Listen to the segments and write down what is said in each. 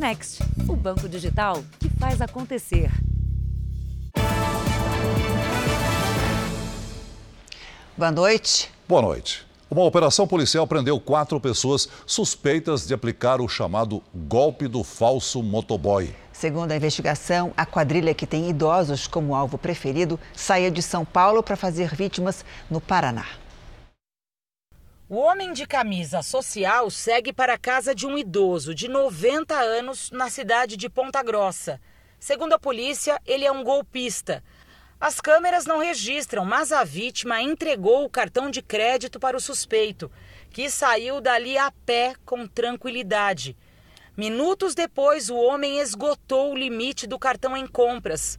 Next, o banco digital que faz acontecer. Boa noite. Boa noite. Uma operação policial prendeu quatro pessoas suspeitas de aplicar o chamado golpe do falso motoboy. Segundo a investigação, a quadrilha que tem idosos como alvo preferido saía de São Paulo para fazer vítimas no Paraná. O homem de camisa social segue para a casa de um idoso de 90 anos na cidade de Ponta Grossa. Segundo a polícia, ele é um golpista. As câmeras não registram, mas a vítima entregou o cartão de crédito para o suspeito, que saiu dali a pé com tranquilidade. Minutos depois, o homem esgotou o limite do cartão em compras.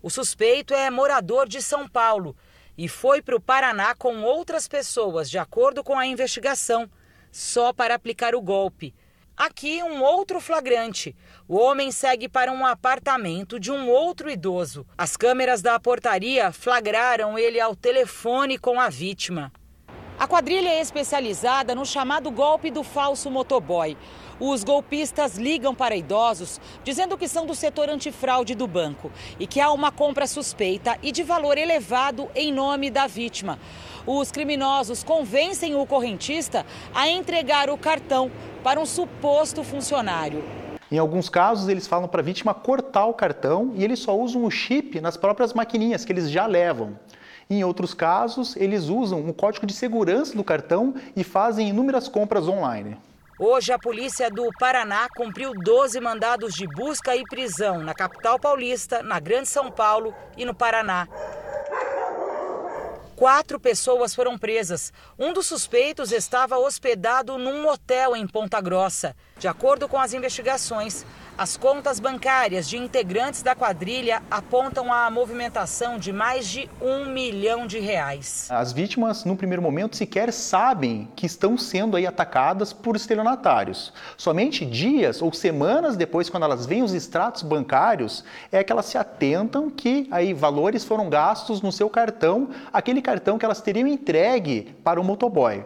O suspeito é morador de São Paulo e foi para o Paraná com outras pessoas, de acordo com a investigação, só para aplicar o golpe. Aqui, um outro flagrante. O homem segue para um apartamento de um outro idoso. As câmeras da portaria flagraram ele ao telefone com a vítima. A quadrilha é especializada no chamado golpe do falso motoboy. Os golpistas ligam para idosos dizendo que são do setor antifraude do banco e que há uma compra suspeita e de valor elevado em nome da vítima. Os criminosos convencem o correntista a entregar o cartão para um suposto funcionário. Em alguns casos, eles falam para a vítima cortar o cartão e eles só usam o chip nas próprias maquininhas que eles já levam. Em outros casos, eles usam o código de segurança do cartão e fazem inúmeras compras online. Hoje, a polícia do Paraná cumpriu 12 mandados de busca e prisão na capital paulista, na Grande São Paulo e no Paraná. Quatro pessoas foram presas. Um dos suspeitos estava hospedado num hotel em Ponta Grossa. De acordo com as investigações, as contas bancárias de integrantes da quadrilha apontam a movimentação de mais de um milhão de reais. As vítimas, no primeiro momento, sequer sabem que estão sendo aí atacadas por estelionatários. Somente dias ou semanas depois, quando elas veem os extratos bancários, é que elas se atentam que aí valores foram gastos no seu cartão, aquele cartão que elas teriam entregue para o motoboy.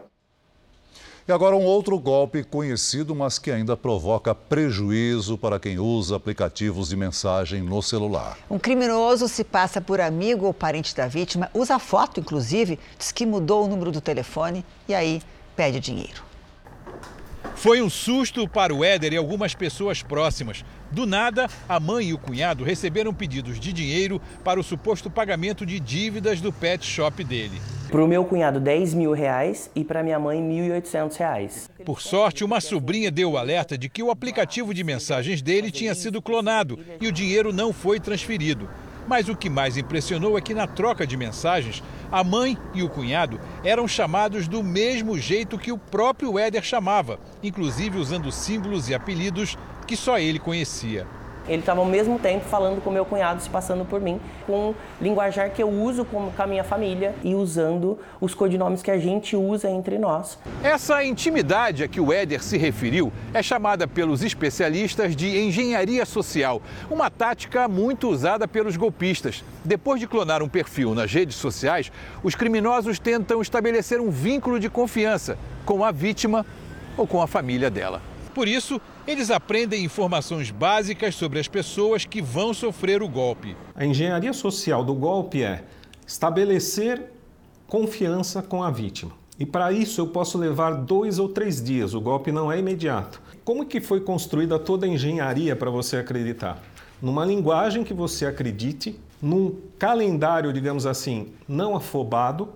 E agora um outro golpe conhecido, mas que ainda provoca prejuízo para quem usa aplicativos de mensagem no celular. Um criminoso se passa por amigo ou parente da vítima, usa foto, inclusive, diz que mudou o número do telefone e aí pede dinheiro. Foi um susto para o Éder e algumas pessoas próximas. Do nada, a mãe e o cunhado receberam pedidos de dinheiro para o suposto pagamento de dívidas do pet shop dele. Para o meu cunhado, 10 mil reais e para minha mãe, 1.800 reais. Por sorte, uma sobrinha deu o alerta de que o aplicativo de mensagens dele tinha sido clonado e o dinheiro não foi transferido. Mas o que mais impressionou é que na troca de mensagens, a mãe e o cunhado eram chamados do mesmo jeito que o próprio Éder chamava, inclusive usando símbolos e apelidos que só ele conhecia. Ele estava ao mesmo tempo falando com meu cunhado, se passando por mim, com linguajar que eu uso com, a minha família e usando os codinomes que a gente usa entre nós. Essa intimidade a que o Éder se referiu é chamada pelos especialistas de engenharia social, uma tática muito usada pelos golpistas. Depois de clonar um perfil nas redes sociais, os criminosos tentam estabelecer um vínculo de confiança com a vítima ou com a família dela. Por isso, eles aprendem informações básicas sobre as pessoas que vão sofrer o golpe. A engenharia social do golpe é estabelecer confiança com a vítima. E para isso eu posso levar dois ou três dias, o golpe não é imediato. Como que foi construída toda a engenharia para você acreditar? Numa linguagem que você acredite, num calendário, digamos assim, não afobado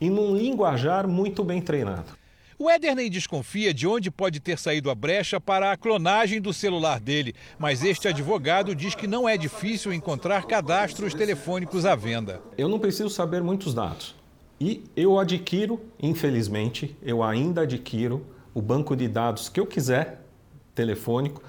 e num linguajar muito bem treinado. O Éder nem desconfia de onde pode ter saído a brecha para a clonagem do celular dele, mas este advogado diz que não é difícil encontrar cadastros telefônicos à venda. Eu não preciso saber muitos dados. E eu adquiro, infelizmente, eu ainda adquiro o banco de dados que eu quiser, telefônico,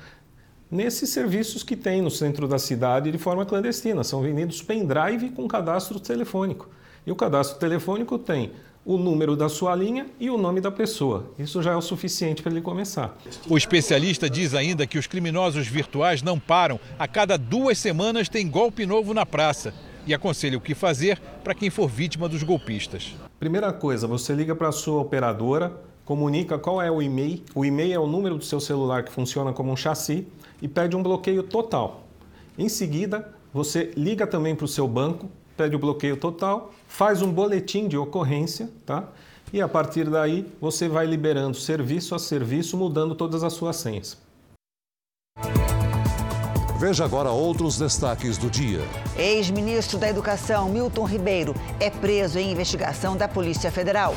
nesses serviços que tem no centro da cidade de forma clandestina. São vendidos pendrive com cadastro telefônico. E o cadastro telefônico tem o número da sua linha e o nome da pessoa. Isso já é o suficiente para ele começar. O especialista diz ainda que os criminosos virtuais não param. A cada duas semanas tem golpe novo na praça. E aconselha o que fazer para quem for vítima dos golpistas. Primeira coisa, você liga para a sua operadora, comunica qual é o e-mail. O e-mail é o número do seu celular que funciona como um chassi e pede um bloqueio total. Em seguida, você liga também para o seu banco, pede o bloqueio total, faz um boletim de ocorrência, tá? E a partir daí você vai liberando serviço a serviço, mudando todas as suas senhas. Veja agora outros destaques do dia. Ex-ministro da Educação, Milton Ribeiro, é preso em investigação da Polícia Federal.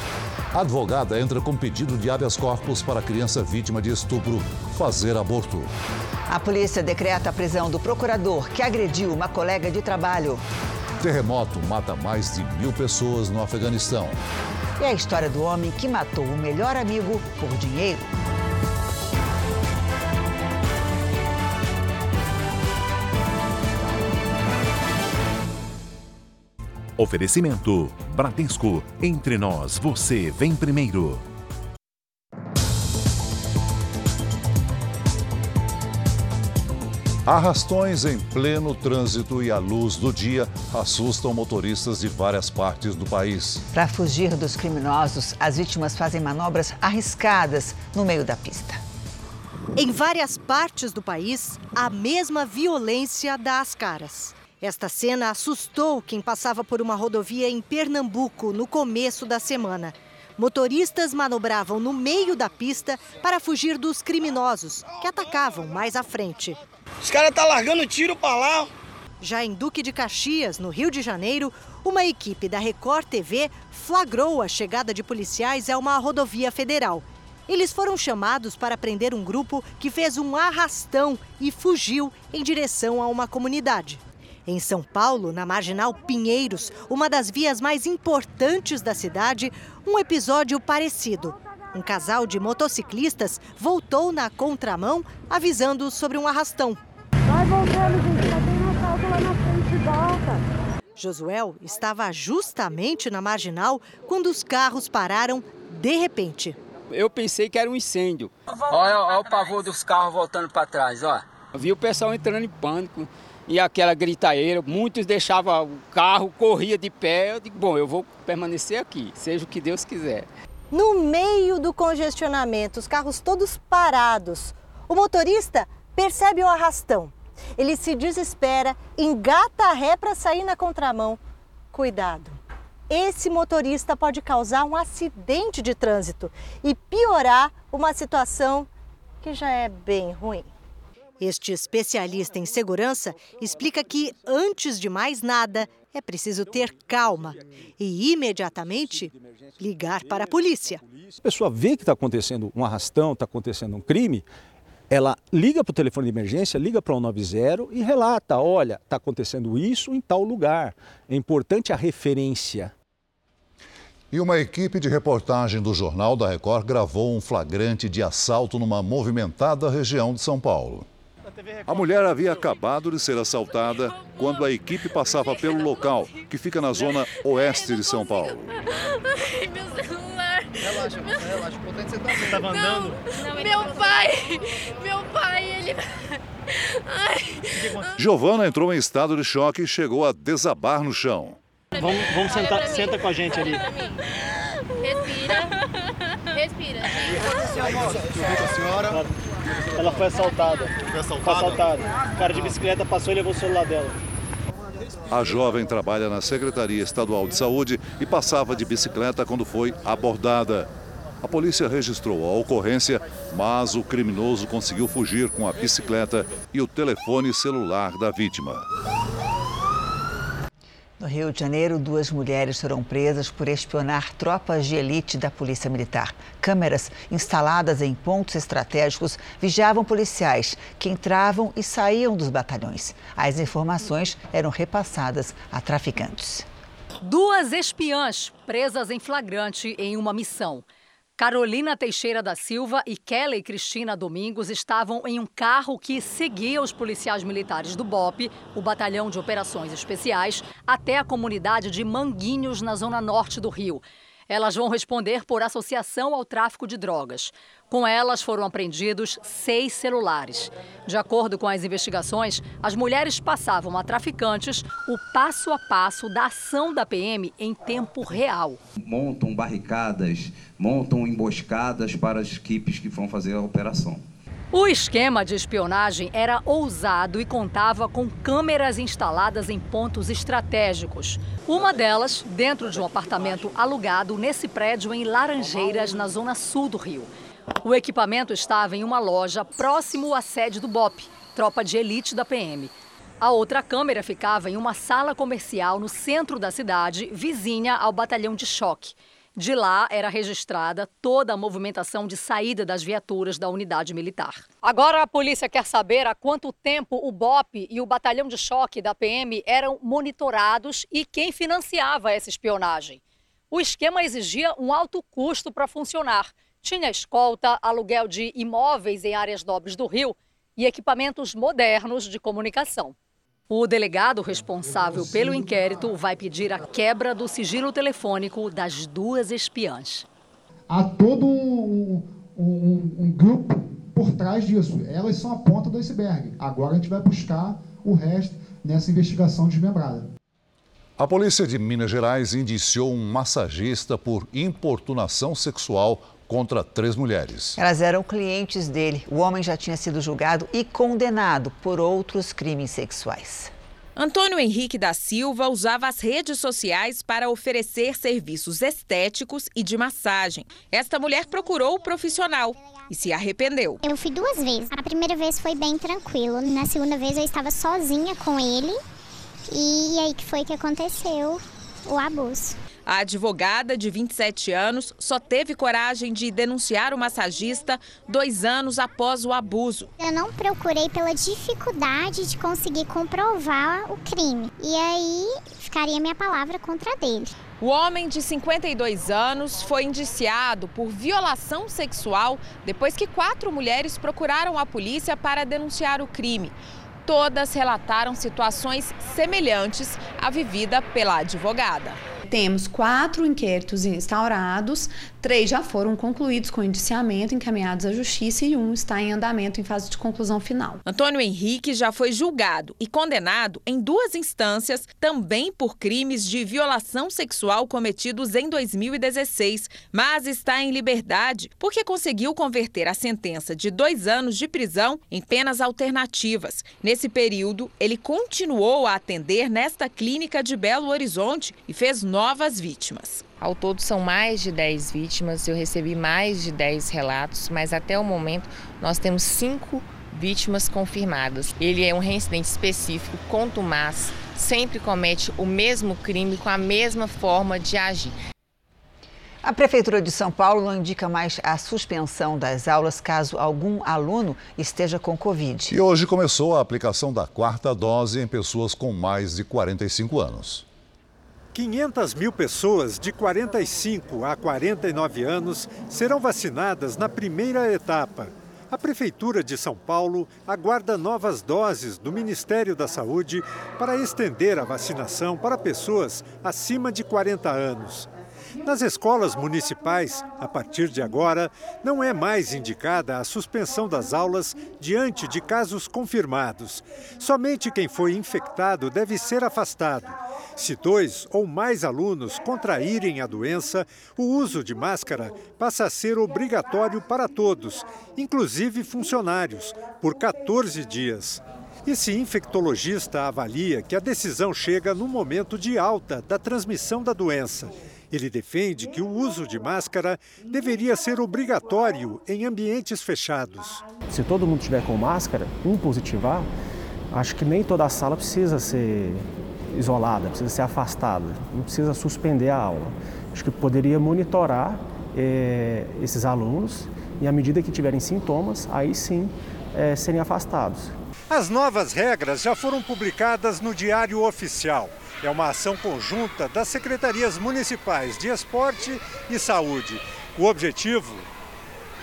A advogada entra com pedido de habeas corpus para criança vítima de estupro fazer aborto. A polícia decreta a prisão do procurador que agrediu uma colega de trabalho. Terremoto mata mais de mil pessoas no Afeganistão. E a história do homem que matou o melhor amigo por dinheiro. Oferecimento: Bradesco. Entre nós, você vem primeiro. Arrastões em pleno trânsito e à luz do dia assustam motoristas de várias partes do país. Para fugir dos criminosos, as vítimas fazem manobras arriscadas no meio da pista. Em várias partes do país, a mesma violência dá as caras. Esta cena assustou quem passava por uma rodovia em Pernambuco no começo da semana. Motoristas manobravam no meio da pista para fugir dos criminosos, que atacavam mais à frente. Os caras tá largando tiro para lá. Já em Duque de Caxias, no Rio de Janeiro, uma equipe da Record TV flagrou a chegada de policiais a uma rodovia federal. Eles foram chamados para prender um grupo que fez um arrastão e fugiu em direção a uma comunidade. Em São Paulo, na Marginal Pinheiros, uma das vias mais importantes da cidade, um episódio parecido. Um casal de motociclistas voltou na contramão, avisando sobre um arrastão. Vai voltando, gente, já tem um assalto lá na frente, volta. Josuel estava justamente na marginal quando os carros pararam de repente. Eu pensei que era um incêndio. Olha, olha o pavor dos carros voltando para trás, ó. Eu vi o pessoal entrando em pânico e aquela gritaeira, muitos deixavam o carro, corria de pé. Eu digo, bom, eu vou permanecer aqui, seja o que Deus quiser. No meio do congestionamento, os carros todos parados, o motorista percebe o arrastão. Ele se desespera, engata a ré para sair na contramão. Cuidado! Esse motorista pode causar um acidente de trânsito e piorar uma situação que já é bem ruim. Este especialista em segurança explica que, antes de mais nada, é preciso ter calma e imediatamente ligar para a polícia. A pessoa vê que está acontecendo um arrastão, está acontecendo um crime, ela liga para o telefone de emergência, liga para o 190 e relata: olha, está acontecendo isso em tal lugar. É importante a referência. E uma equipe de reportagem do Jornal da Record gravou um flagrante de assalto numa movimentada região de São Paulo. A mulher havia acabado de ser assaltada quando a equipe passava pelo local, que fica na zona oeste de São Paulo. Ai, meu celular. Relaxa, relaxa. O importante é você tá Você tava andando? Não, meu pai. Meu pai, ele. Ai. Giovana entrou em estado de choque e chegou a desabar no chão. Vamos, vamos sentar, senta com a gente ali. Respira. Respira. a senhora. Ela foi assaltada. Foi assaltada? Foi assaltada. O cara de bicicleta passou e levou o celular dela. A jovem trabalha na Secretaria Estadual de Saúde e passava de bicicleta quando foi abordada. A polícia registrou a ocorrência, mas o criminoso conseguiu fugir com a bicicleta e o telefone celular da vítima. No Rio de Janeiro, duas mulheres foram presas por espionar tropas de elite da Polícia Militar. Câmeras instaladas em pontos estratégicos vigiavam policiais que entravam e saíam dos batalhões. As informações eram repassadas a traficantes. Duas espiãs presas em flagrante em uma missão. Carolina Teixeira da Silva e Kelly Cristina Domingos estavam em um carro que seguia os policiais militares do BOP, o Batalhão de Operações Especiais, até a comunidade de Manguinhos, na zona norte do Rio. Elas vão responder por associação ao tráfico de drogas. Com elas foram apreendidos seis celulares. De acordo com as investigações, as mulheres passavam a traficantes o passo a passo da ação da PM em tempo real. Montam barricadas, montam emboscadas para as equipes que vão fazer a operação. O esquema de espionagem era ousado e contava com câmeras instaladas em pontos estratégicos. Uma delas dentro de um apartamento alugado nesse prédio em Laranjeiras, na zona sul do Rio. O equipamento estava em uma loja próximo à sede do BOP, tropa de elite da PM. A outra câmera ficava em uma sala comercial no centro da cidade, vizinha ao batalhão de choque. De lá era registrada toda a movimentação de saída das viaturas da unidade militar. Agora a polícia quer saber há quanto tempo o BOP e o batalhão de choque da PM eram monitorados e quem financiava essa espionagem. O esquema exigia um alto custo para funcionar. Tinha escolta, aluguel de imóveis em áreas nobres do Rio e equipamentos modernos de comunicação. O delegado responsável pelo inquérito vai pedir a quebra do sigilo telefônico das duas espiãs. Há todo um, um, um grupo por trás disso. Elas são a ponta do iceberg. Agora a gente vai buscar o resto nessa investigação desmembrada. A polícia de Minas Gerais indiciou um massagista por importunação sexual contra três mulheres. Elas eram clientes dele. O homem já tinha sido julgado e condenado por outros crimes sexuais. Antônio Henrique da Silva usava as redes sociais para oferecer serviços estéticos e de massagem. Esta mulher procurou o profissional e se arrependeu. Eu fui duas vezes. A primeira vez foi bem tranquilo. Na segunda vez eu estava sozinha com ele. E aí que foi que aconteceu o abuso. A advogada, de 27 anos, só teve coragem de denunciar o massagista dois anos após o abuso. Eu não procurei pela dificuldade de conseguir comprovar o crime. E aí ficaria minha palavra contra dele. O homem de 52 anos foi indiciado por violação sexual depois que quatro mulheres procuraram a polícia para denunciar o crime. Todas relataram situações semelhantes à vivida pela advogada. Temos quatro inquéritos instaurados, três já foram concluídos com indiciamento, encaminhados à justiça e um está em andamento em fase de conclusão final. Antônio Henrique já foi julgado e condenado em duas instâncias, também por crimes de violação sexual cometidos em 2016, mas está em liberdade porque conseguiu converter a sentença de dois anos de prisão em penas alternativas. Nesse período, ele continuou a atender nesta clínica de Belo Horizonte e fez novas vítimas. Ao todo são mais de 10 vítimas, eu recebi mais de 10 relatos, mas até o momento nós temos cinco vítimas confirmadas. Ele é um reincidente específico, contumaz, sempre comete o mesmo crime com a mesma forma de agir. A Prefeitura de São Paulo não indica mais a suspensão das aulas caso algum aluno esteja com Covid. E hoje começou a aplicação da quarta dose em pessoas com mais de 45 anos. 500 mil pessoas de 45 a 49 anos serão vacinadas na primeira etapa. A Prefeitura de São Paulo aguarda novas doses do Ministério da Saúde para estender a vacinação para pessoas acima de 40 anos. Nas escolas municipais, a partir de agora, não é mais indicada a suspensão das aulas diante de casos confirmados. Somente quem foi infectado deve ser afastado. Se dois ou mais alunos contraírem a doença, o uso de máscara passa a ser obrigatório para todos, inclusive funcionários, por 14 dias. Esse infectologista avalia que a decisão chega no momento de alta da transmissão da doença. Ele defende que o uso de máscara deveria ser obrigatório em ambientes fechados. Se todo mundo estiver com máscara, um positivar, acho que nem toda a sala precisa ser isolada, precisa ser afastada, não precisa suspender a aula. Acho que poderia monitorar é, esses alunos e, à medida que tiverem sintomas, aí sim é, serem afastados. As novas regras já foram publicadas no Diário Oficial. É uma ação conjunta das secretarias municipais de esporte e saúde. O objetivo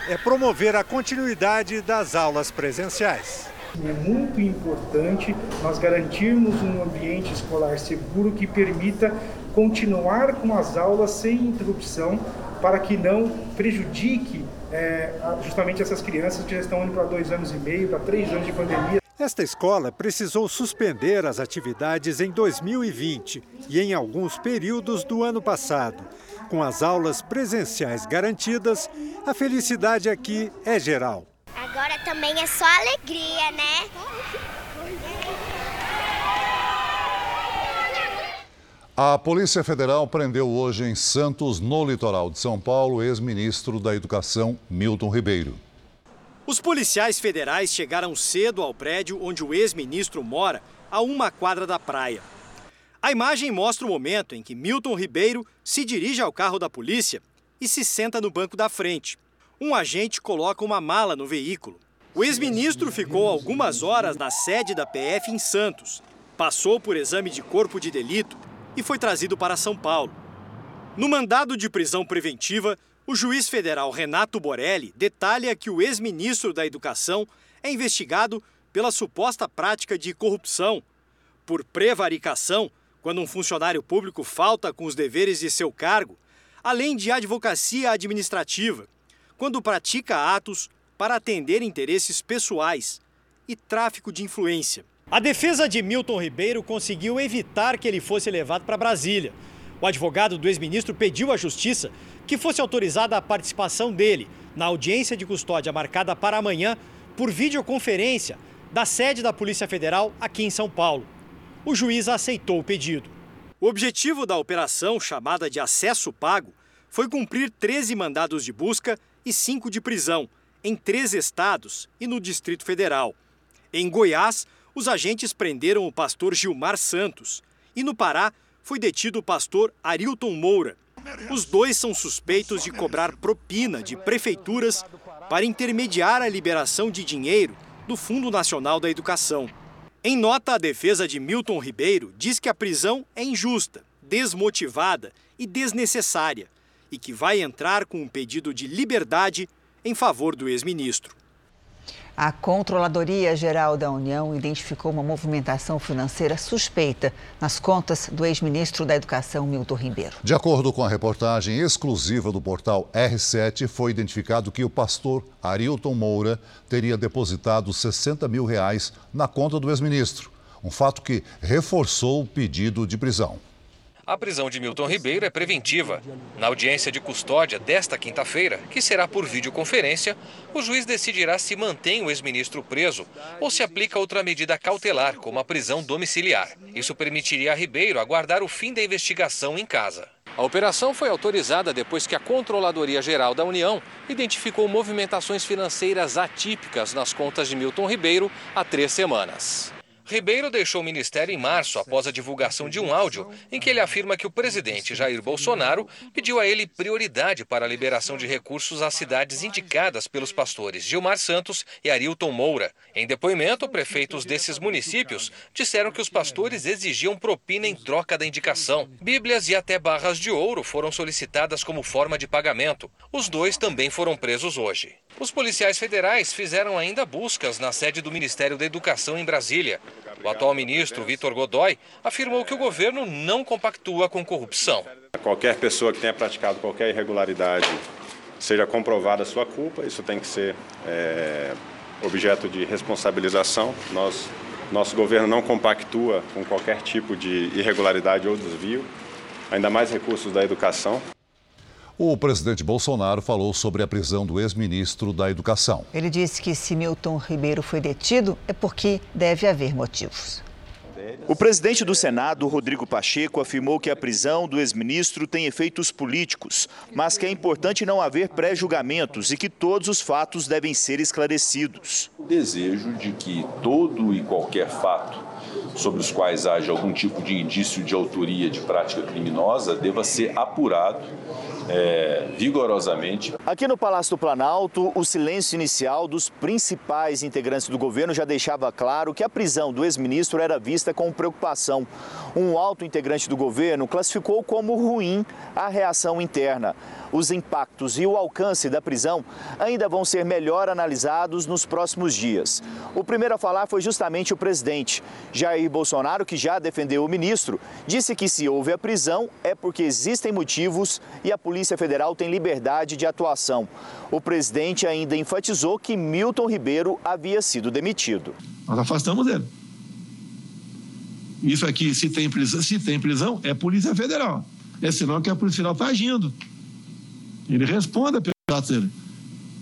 é promover a continuidade das aulas presenciais. É muito importante nós garantirmos um ambiente escolar seguro que permita continuar com as aulas sem interrupção para que não prejudique é, justamente essas crianças que já estão indo para dois anos e meio, para três anos de pandemia. Esta escola precisou suspender as atividades em 2020 e em alguns períodos do ano passado. Com as aulas presenciais garantidas, a felicidade aqui é geral. Agora também é só alegria, né? A Polícia Federal prendeu hoje em Santos, no litoral de São Paulo, ex-ministro da Educação Milton Ribeiro. Os policiais federais chegaram cedo ao prédio onde o ex-ministro mora, a uma quadra da praia. A imagem mostra o momento em que Milton Ribeiro se dirige ao carro da polícia e se senta no banco da frente. Um agente coloca uma mala no veículo. O ex-ministro ficou algumas horas na sede da PF em Santos, passou por exame de corpo de delito e foi trazido para São Paulo. No mandado de prisão preventiva, o juiz federal Renato Borelli detalha que o ex-ministro da Educação é investigado pela suposta prática de corrupção, por prevaricação, quando um funcionário público falta com os deveres de seu cargo, além de advocacia administrativa, quando pratica atos para atender interesses pessoais e tráfico de influência. A defesa de Milton Ribeiro conseguiu evitar que ele fosse levado para Brasília. O advogado do ex-ministro pediu à Justiça que fosse autorizada a participação dele na audiência de custódia marcada para amanhã por videoconferência da sede da Polícia Federal aqui em São Paulo. O juiz aceitou o pedido. O objetivo da operação, chamada de acesso pago, foi cumprir 13 mandados de busca e 5 de prisão, em três estados e no Distrito Federal. Em Goiás, os agentes prenderam o pastor Gilmar Santos e no Pará foi detido o pastor Arilton Moura. Os dois são suspeitos de cobrar propina de prefeituras para intermediar a liberação de dinheiro do Fundo Nacional da Educação. Em nota, a defesa de Milton Ribeiro diz que a prisão é injusta, desmotivada e desnecessária e que vai entrar com um pedido de liberdade em favor do ex-ministro. A Controladoria Geral da União identificou uma movimentação financeira suspeita nas contas do ex-ministro da Educação, Milton Ribeiro. De acordo com a reportagem exclusiva do portal R7, foi identificado que o pastor Arilton Moura teria depositado 60 mil reais na conta do ex-ministro. Um fato que reforçou o pedido de prisão. A prisão de Milton Ribeiro é preventiva. Na audiência de custódia desta quinta-feira, que será por videoconferência, o juiz decidirá se mantém o ex-ministro preso ou se aplica outra medida cautelar, como a prisão domiciliar. Isso permitiria a Ribeiro aguardar o fim da investigação em casa. A operação foi autorizada depois que a Controladoria Geral da União identificou movimentações financeiras atípicas nas contas de Milton Ribeiro há três semanas. Ribeiro deixou o ministério em março após a divulgação de um áudio em que ele afirma que o presidente Jair Bolsonaro pediu a ele prioridade para a liberação de recursos às cidades indicadas pelos pastores Gilmar Santos e Arilton Moura. Em depoimento, prefeitos desses municípios disseram que os pastores exigiam propina em troca da indicação. Bíblias e até barras de ouro foram solicitadas como forma de pagamento. Os dois também foram presos hoje. Os policiais federais fizeram ainda buscas na sede do Ministério da Educação em Brasília. O atual ministro, Vitor Godoy, afirmou que o governo não compactua com corrupção. Qualquer pessoa que tenha praticado qualquer irregularidade, seja comprovada a sua culpa, isso tem que ser é, objeto de responsabilização. Nós, nosso governo não compactua com qualquer tipo de irregularidade ou desvio, ainda mais recursos da educação. O presidente Bolsonaro falou sobre a prisão do ex-ministro da Educação. Ele disse que se Milton Ribeiro foi detido é porque deve haver motivos. O presidente do Senado, Rodrigo Pacheco, afirmou que a prisão do ex-ministro tem efeitos políticos, mas que é importante não haver pré-julgamentos e que todos os fatos devem ser esclarecidos. O desejo de que todo e qualquer fato sobre os quais haja algum tipo de indício de autoria de prática criminosa deva ser apurado é, vigorosamente. Aqui no Palácio do Planalto, o silêncio inicial dos principais integrantes do governo já deixava claro que a prisão do ex-ministro era vista com preocupação. Um alto integrante do governo classificou como ruim a reação interna. Os impactos e o alcance da prisão ainda vão ser melhor analisados nos próximos dias. O primeiro a falar foi justamente o presidente. Jair Bolsonaro, que já defendeu o ministro, disse que se houve a prisão é porque existem motivos e a Polícia Federal tem liberdade de atuação. O presidente ainda enfatizou que Milton Ribeiro havia sido demitido. Nós afastamos ele. Isso aqui, se tem prisão, se tem prisão é Polícia Federal. É sinal que a Polícia Federal está agindo. Ele responde a pergunta dele.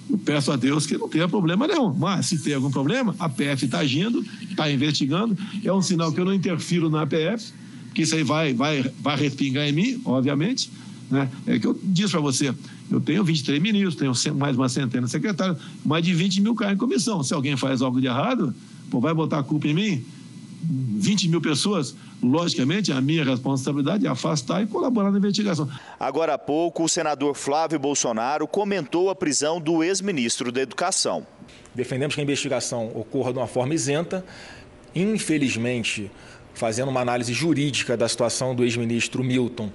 Eu peço a Deus que não tenha problema nenhum. Mas se tem algum problema, a PF está agindo, está investigando. É um sinal que eu não interfiro na PF, que isso aí vai, vai, vai respingar em mim, obviamente. Né? É que eu disse para você, eu tenho 23 ministros, tenho mais uma centena de secretários, mais de 20 mil caras em comissão. Se alguém faz algo de errado, pô, vai botar a culpa em mim? 20 mil pessoas, logicamente, a minha responsabilidade é afastar e colaborar na investigação. Agora há pouco, o senador Flávio Bolsonaro comentou a prisão do ex-ministro da Educação. Defendemos que a investigação ocorra de uma forma isenta. Infelizmente, fazendo uma análise jurídica da situação do ex-ministro Milton,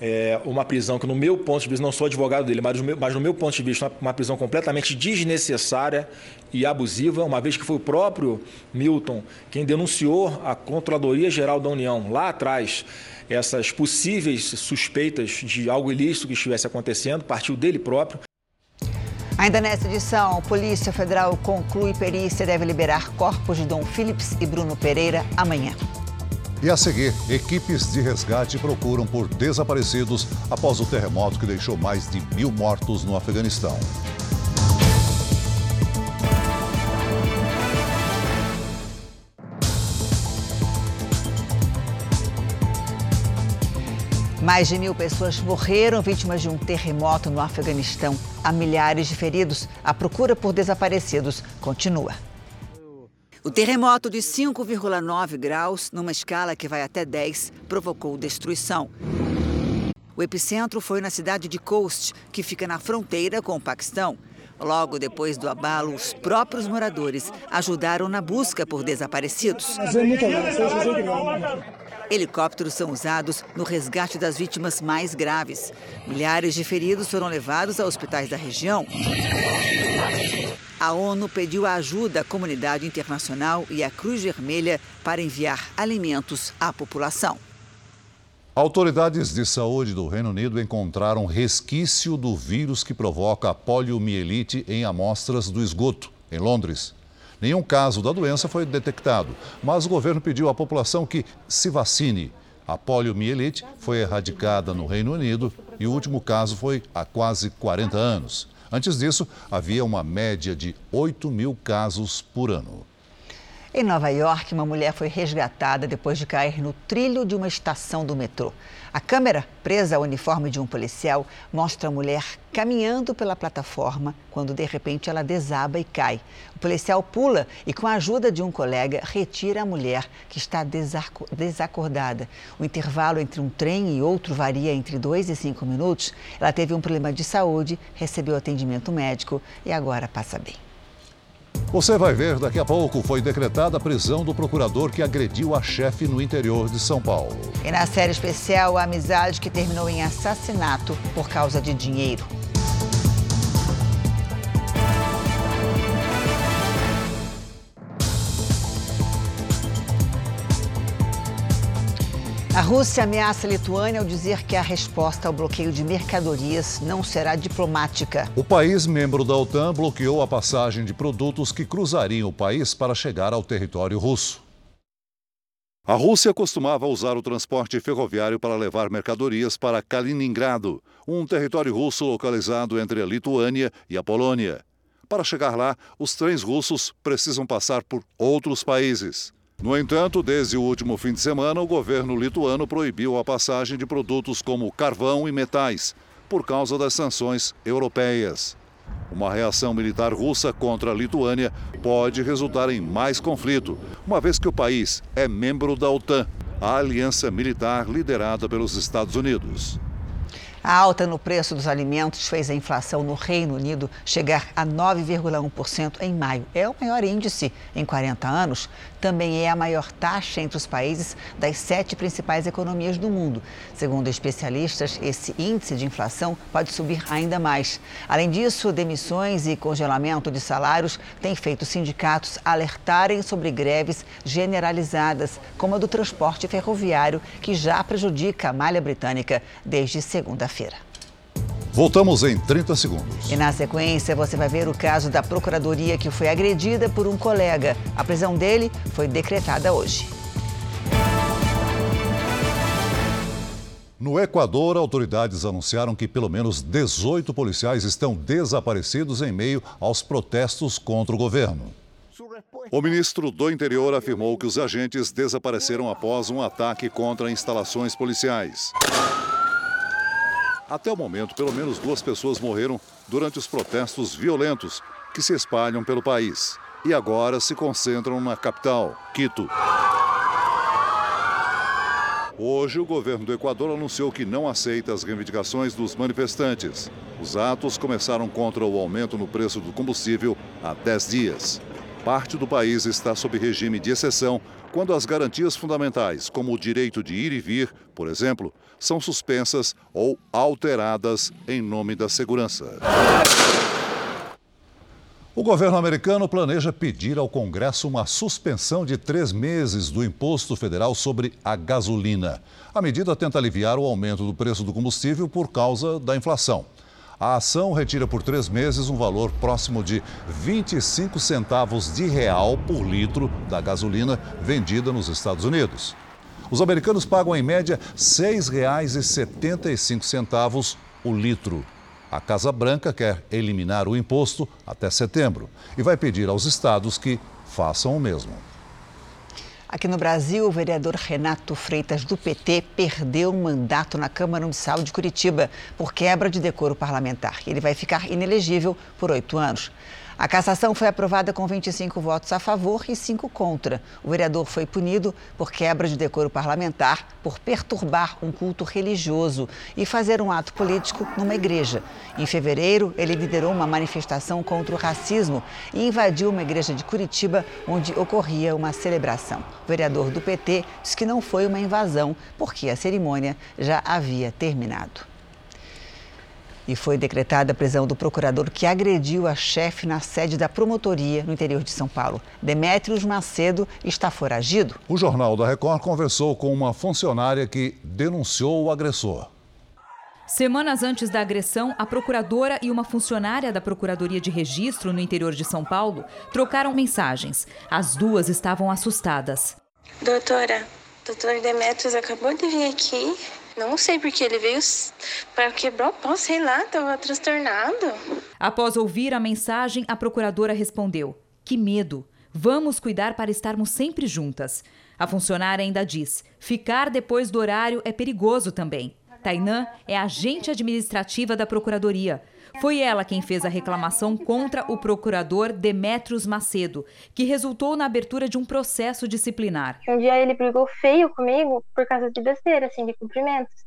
é uma prisão que, no meu ponto de vista, não sou advogado dele, mas, no meu, mas no meu ponto de vista, uma prisão completamente desnecessária e abusiva, uma vez que foi o próprio Milton quem denunciou a Controladoria Geral da União lá atrás essas possíveis suspeitas de algo ilícito que estivesse acontecendo, partiu dele próprio. Ainda nessa edição, Polícia Federal conclui perícia deve liberar corpos de Dom Phillips e Bruno Pereira amanhã. E a seguir, equipes de resgate procuram por desaparecidos após o terremoto que deixou mais de mil mortos no Afeganistão. Mais de mil pessoas morreram vítimas de um terremoto no Afeganistão. Há milhares de feridos. A procura por desaparecidos continua. O terremoto de 5,9 graus, numa escala que vai até 10, provocou destruição. O epicentro foi na cidade de Khost, que fica na fronteira com o Paquistão. Logo depois do abalo, os próprios moradores ajudaram na busca por desaparecidos. Helicópteros são usados no resgate das vítimas mais graves. Milhares de feridos foram levados a hospitais da região. A ONU pediu ajuda à comunidade internacional e à Cruz Vermelha para enviar alimentos à população. Autoridades de saúde do Reino Unido encontraram resquício do vírus que provoca a poliomielite em amostras do esgoto, em Londres. Nenhum caso da doença foi detectado, mas o governo pediu à população que se vacine. A poliomielite foi erradicada no Reino Unido e o último caso foi há quase 40 anos. Antes disso, havia uma média de 8 mil casos por ano. Em Nova York, uma mulher foi resgatada depois de cair no trilho de uma estação do metrô. A câmera, presa ao uniforme de um policial, mostra a mulher caminhando pela plataforma quando de repente ela desaba e cai. O policial pula e, com a ajuda de um colega, retira a mulher que está desacordada. O intervalo entre um trem e outro varia entre dois e cinco minutos. Ela teve um problema de saúde, recebeu atendimento médico e agora passa bem. Você vai ver daqui a pouco foi decretada a prisão do procurador que agrediu a chefe no interior de São Paulo. E na série especial, a amizade que terminou em assassinato por causa de dinheiro. A Rússia ameaça a Lituânia ao dizer que a resposta ao bloqueio de mercadorias não será diplomática. O país membro da OTAN bloqueou a passagem de produtos que cruzariam o país para chegar ao território russo. A Rússia costumava usar o transporte ferroviário para levar mercadorias para Kaliningrado, um território russo localizado entre a Lituânia e a Polônia. Para chegar lá, os trens russos precisam passar por outros países. No entanto, desde o último fim de semana, o governo lituano proibiu a passagem de produtos como carvão e metais, por causa das sanções europeias. Uma reação militar russa contra a Lituânia pode resultar em mais conflito, uma vez que o país é membro da OTAN, a aliança militar liderada pelos Estados Unidos. A alta no preço dos alimentos fez a inflação no Reino Unido chegar a 9,1% em maio. É o maior índice em 40 anos. Também é a maior taxa entre os países das sete principais economias do mundo. Segundo especialistas, esse índice de inflação pode subir ainda mais. Além disso, demissões e congelamento de salários têm feito sindicatos alertarem sobre greves generalizadas, como a do transporte ferroviário, que já prejudica a malha britânica desde segunda-feira feira Voltamos em 30 segundos. E na sequência você vai ver o caso da procuradoria que foi agredida por um colega. A prisão dele foi decretada hoje. No Equador, autoridades anunciaram que pelo menos 18 policiais estão desaparecidos em meio aos protestos contra o governo. O ministro do Interior afirmou que os agentes desapareceram após um ataque contra instalações policiais. Até o momento, pelo menos duas pessoas morreram durante os protestos violentos que se espalham pelo país e agora se concentram na capital, Quito. Hoje, o governo do Equador anunciou que não aceita as reivindicações dos manifestantes. Os atos começaram contra o aumento no preço do combustível há 10 dias. Parte do país está sob regime de exceção quando as garantias fundamentais, como o direito de ir e vir, por exemplo, são suspensas ou alteradas em nome da segurança. O governo americano planeja pedir ao Congresso uma suspensão de três meses do imposto federal sobre a gasolina. A medida tenta aliviar o aumento do preço do combustível por causa da inflação. A ação retira por três meses um valor próximo de 25 centavos de real por litro da gasolina vendida nos Estados Unidos. Os americanos pagam em média R$ 6,75 o litro. A Casa Branca quer eliminar o imposto até setembro e vai pedir aos estados que façam o mesmo. Aqui no Brasil, o vereador Renato Freitas, do PT, perdeu um mandato na Câmara Municipal de Curitiba por quebra de decoro parlamentar. Ele vai ficar inelegível por oito anos. A cassação foi aprovada com 25 votos a favor e 5 contra. O vereador foi punido por quebra de decoro parlamentar, por perturbar um culto religioso e fazer um ato político numa igreja. Em fevereiro, ele liderou uma manifestação contra o racismo e invadiu uma igreja de Curitiba, onde ocorria uma celebração. O vereador do PT disse que não foi uma invasão, porque a cerimônia já havia terminado. E foi decretada a prisão do procurador que agrediu a chefe na sede da promotoria no interior de São Paulo. Demétrios Macedo está foragido. O Jornal da Record conversou com uma funcionária que denunciou o agressor. Semanas antes da agressão, a procuradora e uma funcionária da Procuradoria de Registro no interior de São Paulo trocaram mensagens. As duas estavam assustadas. Doutora, doutor Demetrios acabou de vir aqui não sei porque ele veio para quebrar o pau, sei lá, estava transtornado. Após ouvir a mensagem, a procuradora respondeu: Que medo! Vamos cuidar para estarmos sempre juntas. A funcionária ainda diz: ficar depois do horário é perigoso também. Tainã é agente administrativa da Procuradoria. Foi ela quem fez a reclamação contra o procurador Demetrios Macedo, que resultou na abertura de um processo disciplinar. Um dia ele brigou feio comigo por causa de besteira, assim, de cumprimentos.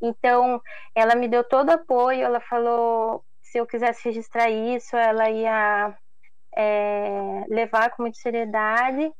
Então, ela me deu todo apoio, ela falou se eu quisesse registrar isso, ela ia é, levar com muita seriedade.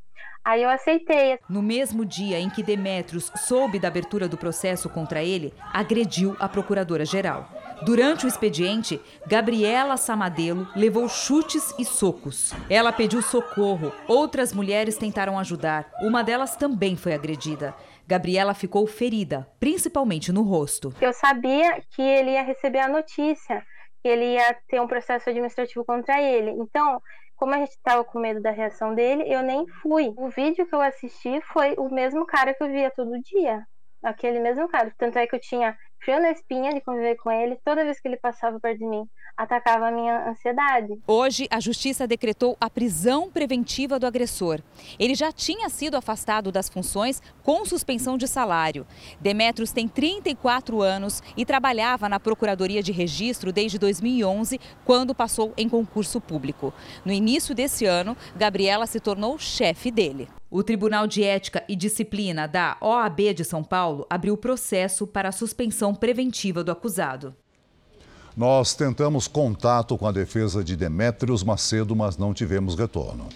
Aí eu aceitei. No mesmo dia em que Demetrios soube da abertura do processo contra ele, agrediu a procuradora-geral. Durante o expediente, Gabriela Samadelo levou chutes e socos. Ela pediu socorro, outras mulheres tentaram ajudar. Uma delas também foi agredida. Gabriela ficou ferida, principalmente no rosto. Eu sabia que ele ia receber a notícia, que ele ia ter um processo administrativo contra ele. Então, como a gente estava com medo da reação dele, eu nem fui. O vídeo que eu assisti foi o mesmo cara que eu via todo dia. Aquele mesmo cara. Tanto é que eu tinha na espinha de conviver com ele. Toda vez que ele passava perto de mim, atacava a minha ansiedade. Hoje, a justiça decretou a prisão preventiva do agressor. Ele já tinha sido afastado das funções com suspensão de salário. Demetrios tem 34 anos e trabalhava na Procuradoria de Registro desde 2011, quando passou em concurso público. No início desse ano, Gabriela se tornou chefe dele. O Tribunal de Ética e Disciplina da OAB de São Paulo abriu processo para a suspensão preventiva do acusado. Nós tentamos contato com a defesa de Demétrios Macedo, mas não tivemos retorno.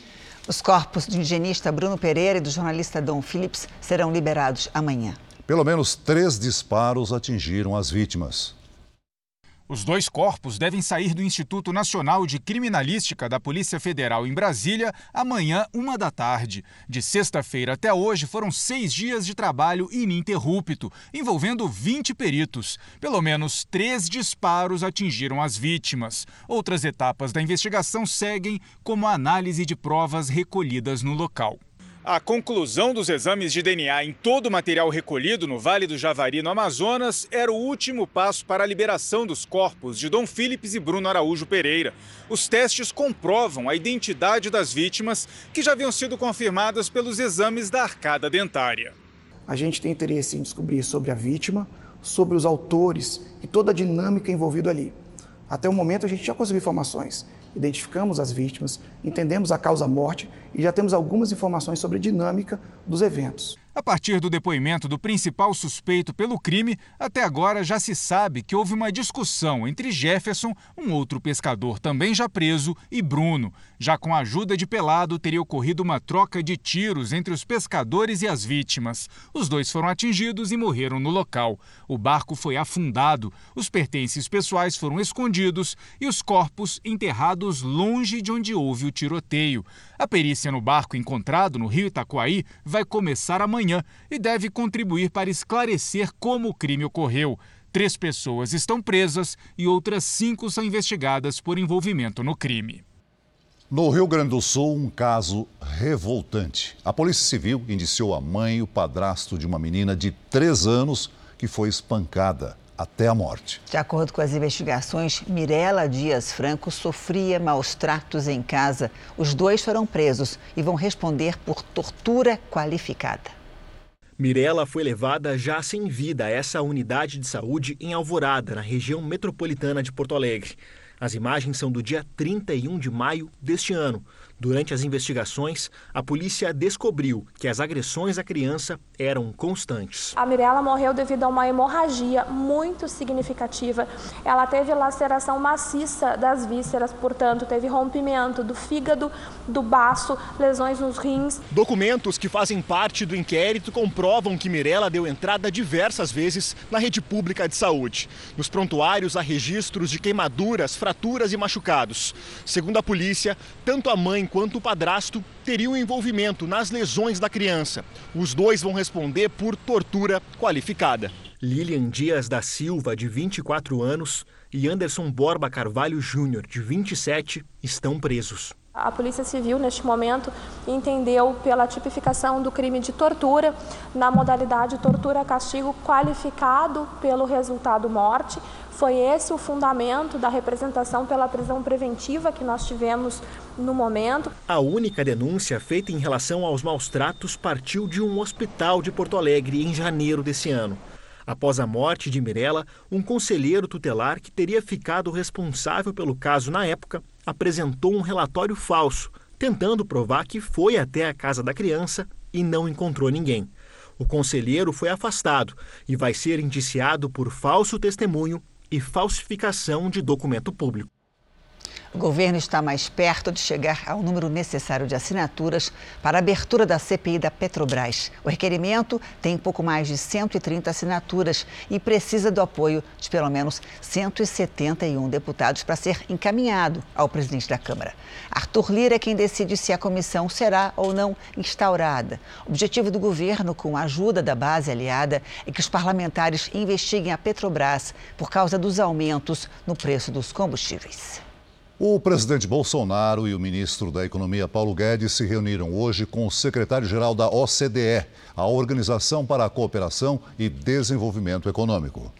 Os corpos do higienista Bruno Pereira e do jornalista Dom Phillips serão liberados amanhã. Pelo menos três disparos atingiram as vítimas. Os dois corpos devem sair do Instituto Nacional de Criminalística da Polícia Federal em Brasília amanhã, uma da tarde. De sexta-feira até hoje foram seis dias de trabalho ininterrupto, envolvendo 20 peritos. Pelo menos três disparos atingiram as vítimas. Outras etapas da investigação seguem, como a análise de provas recolhidas no local. A conclusão dos exames de DNA em todo o material recolhido no Vale do Javari, no Amazonas, era o último passo para a liberação dos corpos de Dom Philips e Bruno Araújo Pereira. Os testes comprovam a identidade das vítimas, que já haviam sido confirmadas pelos exames da arcada dentária. A gente tem interesse em descobrir sobre a vítima, sobre os autores e toda a dinâmica envolvida ali. Até o momento, a gente já conseguiu informações identificamos as vítimas, entendemos a causa-morte e já temos algumas informações sobre a dinâmica dos eventos. A partir do depoimento do principal suspeito pelo crime, até agora já se sabe que houve uma discussão entre Jefferson, um outro pescador também já preso, e Bruno. Já com a ajuda de Pelado, teria ocorrido uma troca de tiros entre os pescadores e as vítimas. Os dois foram atingidos e morreram no local. O barco foi afundado, os pertences pessoais foram escondidos e os corpos enterrados longe de onde houve o tiroteio. A perícia no barco encontrado no rio Itacoaí vai começar amanhã e deve contribuir para esclarecer como o crime ocorreu. Três pessoas estão presas e outras cinco são investigadas por envolvimento no crime. No Rio Grande do Sul, um caso revoltante. A Polícia Civil indiciou a mãe e o padrasto de uma menina de três anos que foi espancada até a morte. De acordo com as investigações, Mirela Dias Franco sofria maus tratos em casa. Os dois foram presos e vão responder por tortura qualificada. Mirela foi levada já sem vida a essa unidade de saúde em Alvorada, na região metropolitana de Porto Alegre. As imagens são do dia 31 de maio deste ano. Durante as investigações, a polícia descobriu que as agressões à criança eram constantes. A Mirella morreu devido a uma hemorragia muito significativa. Ela teve laceração maciça das vísceras, portanto, teve rompimento do fígado, do baço, lesões nos rins. Documentos que fazem parte do inquérito comprovam que Mirella deu entrada diversas vezes na rede pública de saúde. Nos prontuários há registros de queimaduras, fraturas e machucados. Segundo a polícia, tanto a mãe quanto o padrasto teriam envolvimento nas lesões da criança. Os dois vão responder por tortura qualificada. Lilian Dias da Silva, de 24 anos, e Anderson Borba Carvalho Júnior, de 27, estão presos. A Polícia Civil, neste momento, entendeu pela tipificação do crime de tortura, na modalidade tortura-castigo qualificado pelo resultado morte. Foi esse o fundamento da representação pela prisão preventiva que nós tivemos no momento. A única denúncia feita em relação aos maus tratos partiu de um hospital de Porto Alegre em janeiro desse ano. Após a morte de Mirella, um conselheiro tutelar que teria ficado responsável pelo caso na época apresentou um relatório falso, tentando provar que foi até a casa da criança e não encontrou ninguém. O conselheiro foi afastado e vai ser indiciado por falso testemunho e falsificação de documento público. O governo está mais perto de chegar ao número necessário de assinaturas para a abertura da CPI da Petrobras. O requerimento tem pouco mais de 130 assinaturas e precisa do apoio de pelo menos 171 deputados para ser encaminhado ao presidente da Câmara. Arthur Lira é quem decide se a comissão será ou não instaurada. O objetivo do governo, com a ajuda da base aliada, é que os parlamentares investiguem a Petrobras por causa dos aumentos no preço dos combustíveis. O presidente Bolsonaro e o ministro da Economia Paulo Guedes se reuniram hoje com o secretário-geral da OCDE, a Organização para a Cooperação e Desenvolvimento Econômico.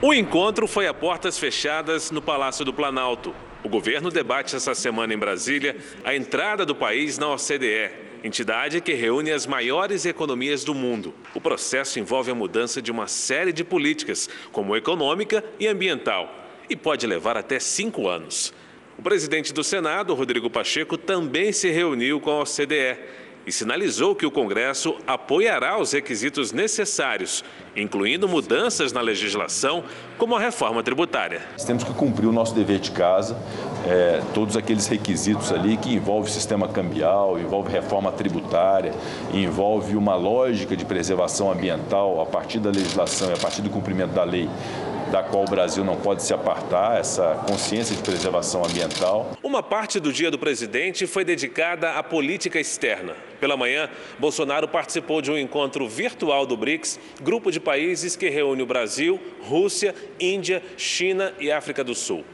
O encontro foi a portas fechadas no Palácio do Planalto. O governo debate essa semana em Brasília a entrada do país na OCDE, entidade que reúne as maiores economias do mundo. O processo envolve a mudança de uma série de políticas, como econômica e ambiental, e pode levar até cinco anos. O presidente do Senado, Rodrigo Pacheco, também se reuniu com a OCDE e sinalizou que o Congresso apoiará os requisitos necessários, incluindo mudanças na legislação, como a reforma tributária. Nós temos que cumprir o nosso dever de casa, é, todos aqueles requisitos ali que envolve sistema cambial, envolve reforma tributária, envolve uma lógica de preservação ambiental a partir da legislação e a partir do cumprimento da lei da qual o Brasil não pode se apartar, essa consciência de preservação ambiental. Uma parte do dia do presidente foi dedicada à política externa. Pela manhã, Bolsonaro participou de um encontro virtual do BRICS, grupo de países que reúne o Brasil, Rússia, Índia, China e África do Sul.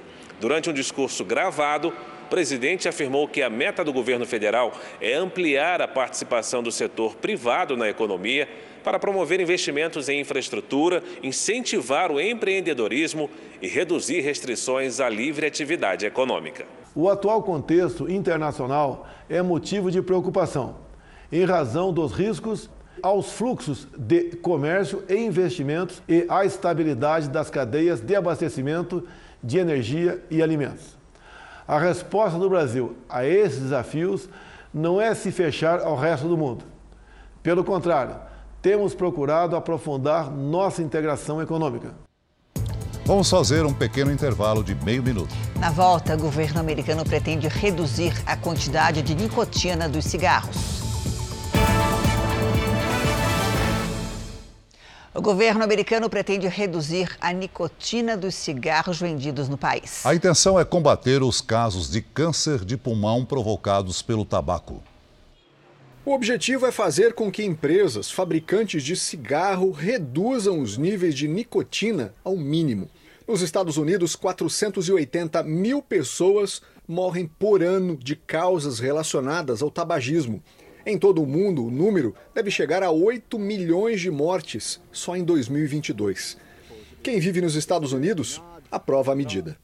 Durante um discurso gravado, o presidente afirmou que a meta do governo federal é ampliar a participação do setor privado na economia para promover investimentos em infraestrutura, incentivar o empreendedorismo e reduzir restrições à livre atividade econômica. O atual contexto internacional é motivo de preocupação, em razão dos riscos aos fluxos de comércio e investimentos e à estabilidade das cadeias de abastecimento de energia e alimentos. A resposta do Brasil a esses desafios não é se fechar ao resto do mundo. Pelo contrário, temos procurado aprofundar nossa integração econômica. Vamos fazer um pequeno intervalo de meio minuto. Na volta, o governo americano pretende reduzir a quantidade de nicotina dos cigarros. O governo americano pretende reduzir a nicotina dos cigarros vendidos no país. A intenção é combater os casos de câncer de pulmão provocados pelo tabaco. O objetivo é fazer com que empresas fabricantes de cigarro reduzam os níveis de nicotina ao mínimo. Nos Estados Unidos, 480 mil pessoas morrem por ano de causas relacionadas ao tabagismo. Em todo o mundo, o número deve chegar a 8 milhões de mortes só em 2022. Quem vive nos Estados Unidos aprova a medida.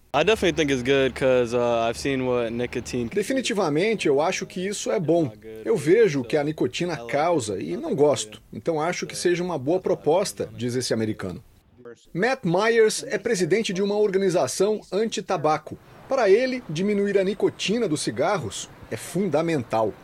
Definitivamente, eu acho que isso é bom. Eu vejo o que a nicotina causa e não gosto. Então acho que seja uma boa proposta, diz esse americano. Matt Myers é presidente de uma organização anti-tabaco. Para ele, diminuir a nicotina dos cigarros é fundamental.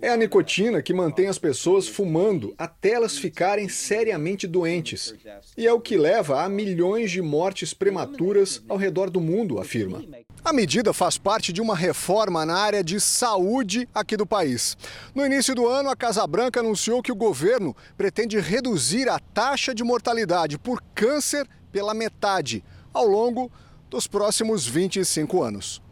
É a nicotina que mantém as pessoas fumando até elas ficarem seriamente doentes. E é o que leva a milhões de mortes prematuras ao redor do mundo, afirma. A medida faz parte de uma reforma na área de saúde aqui do país. No início do ano, a Casa Branca anunciou que o governo pretende reduzir a taxa de mortalidade por câncer pela metade ao longo dos próximos 25 anos.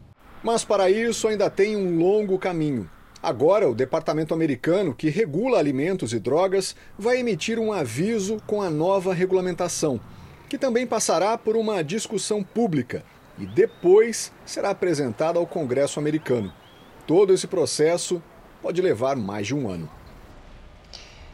Mas para isso ainda tem um longo caminho. Agora, o departamento americano que regula alimentos e drogas vai emitir um aviso com a nova regulamentação, que também passará por uma discussão pública e depois será apresentada ao Congresso americano. Todo esse processo pode levar mais de um ano.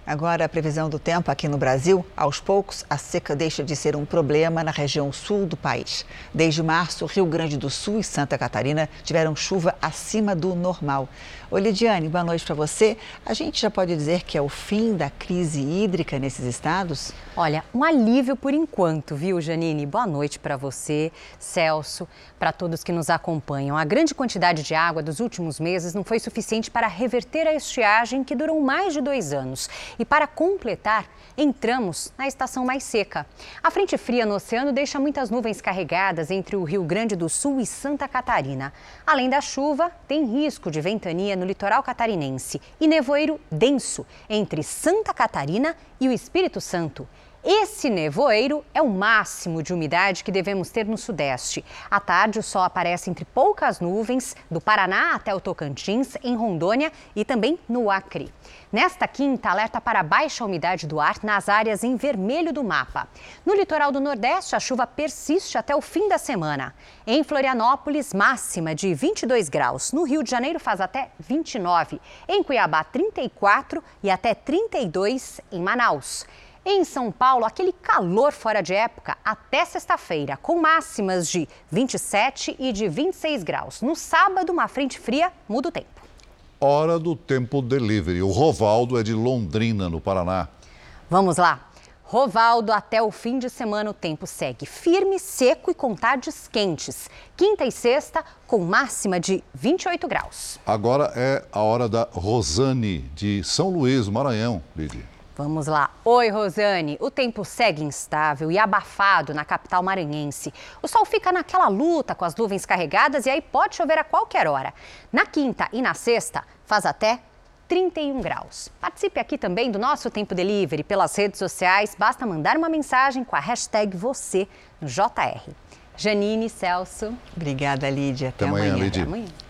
Agora, a previsão do tempo aqui no Brasil. Aos poucos, a seca deixa de ser um problema na região sul do país. Desde março, Rio Grande do Sul e Santa Catarina tiveram chuva acima do normal. Oi, Lidiane, boa noite para você. A gente já pode dizer que é o fim da crise hídrica nesses estados? Olha, um alívio por enquanto, viu, Janine? Boa noite para você, Celso, para todos que nos acompanham. A grande quantidade de água dos últimos meses não foi suficiente para reverter a estiagem que durou mais de dois anos. E para completar, entramos na estação mais seca. A frente fria no oceano deixa muitas nuvens carregadas entre o Rio Grande do Sul e Santa Catarina. Além da chuva, tem risco de ventania no litoral catarinense e nevoeiro denso entre Santa Catarina e o Espírito Santo. Esse nevoeiro é o máximo de umidade que devemos ter no Sudeste. À tarde, o sol aparece entre poucas nuvens, do Paraná até o Tocantins, em Rondônia e também no Acre. Nesta quinta, alerta para baixa umidade do ar nas áreas em vermelho do mapa. No litoral do Nordeste, a chuva persiste até o fim da semana. Em Florianópolis, máxima de 22 graus. No Rio de Janeiro, faz até 29. Em Cuiabá, 34 e até 32 em Manaus. Em São Paulo, aquele calor fora de época até sexta-feira, com máximas de 27 e de 26 graus. No sábado, uma frente fria muda o tempo. Hora do tempo delivery. O Rovaldo é de Londrina, no Paraná. Vamos lá. Rovaldo, até o fim de semana o tempo segue firme, seco e com tardes quentes. Quinta e sexta, com máxima de 28 graus. Agora é a hora da Rosane, de São Luís, Maranhão, Lili. Vamos lá. Oi, Rosane. O tempo segue instável e abafado na capital maranhense. O sol fica naquela luta com as nuvens carregadas e aí pode chover a qualquer hora. Na quinta e na sexta, faz até 31 graus. Participe aqui também do nosso Tempo Delivery pelas redes sociais. Basta mandar uma mensagem com a hashtag você no JR. Janine, Celso. Obrigada, Lídia. Até, Até amanhã, amanhã. Lídia. Até amanhã.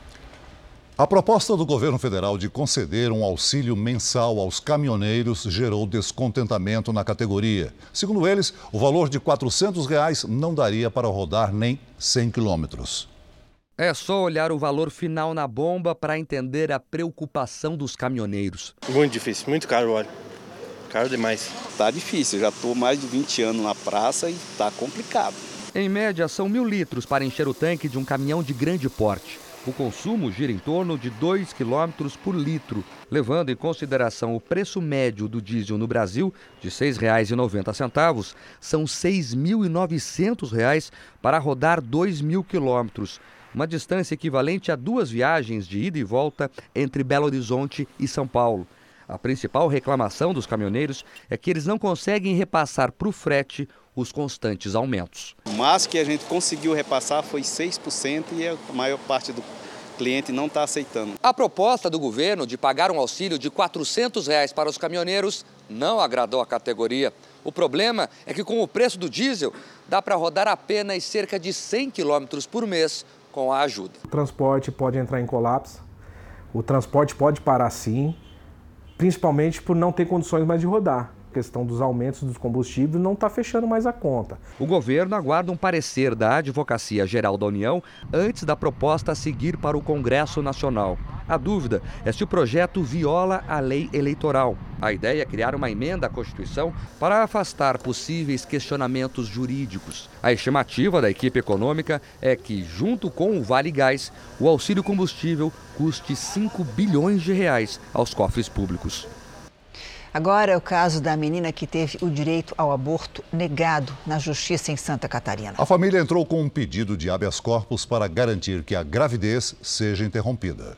A proposta do governo federal de conceder um auxílio mensal aos caminhoneiros gerou descontentamento na categoria. Segundo eles, o valor de 400 reais não daria para rodar nem 100 quilômetros. É só olhar o valor final na bomba para entender a preocupação dos caminhoneiros. Muito difícil, muito caro o óleo. Caro demais. Tá difícil, já estou mais de 20 anos na praça e tá complicado. Em média, são mil litros para encher o tanque de um caminhão de grande porte. O consumo gira em torno de 2 km por litro, levando em consideração o preço médio do diesel no Brasil, de R$ 6,90, são R$ 6.900 para rodar 2 mil quilômetros uma distância equivalente a duas viagens de ida e volta entre Belo Horizonte e São Paulo. A principal reclamação dos caminhoneiros é que eles não conseguem repassar para o frete os constantes aumentos. O máximo que a gente conseguiu repassar foi 6% e a maior parte do cliente não está aceitando. A proposta do governo de pagar um auxílio de 400 reais para os caminhoneiros não agradou a categoria. O problema é que com o preço do diesel dá para rodar apenas cerca de 100 quilômetros por mês com a ajuda. O transporte pode entrar em colapso, o transporte pode parar sim, principalmente por não ter condições mais de rodar questão dos aumentos dos combustíveis não está fechando mais a conta. O governo aguarda um parecer da Advocacia Geral da União antes da proposta seguir para o Congresso Nacional. A dúvida é se o projeto viola a lei eleitoral. A ideia é criar uma emenda à Constituição para afastar possíveis questionamentos jurídicos. A estimativa da equipe econômica é que, junto com o Vale Gás, o auxílio combustível custe 5 bilhões de reais aos cofres públicos. Agora é o caso da menina que teve o direito ao aborto negado na justiça em Santa Catarina. A família entrou com um pedido de habeas corpus para garantir que a gravidez seja interrompida.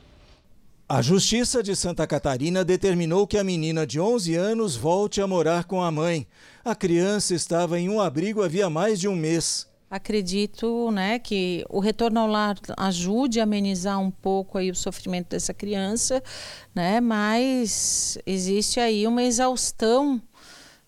A Justiça de Santa Catarina determinou que a menina de 11 anos volte a morar com a mãe. A criança estava em um abrigo havia mais de um mês. Acredito né, que o retorno ao lar ajude a amenizar um pouco aí o sofrimento dessa criança, né, mas existe aí uma exaustão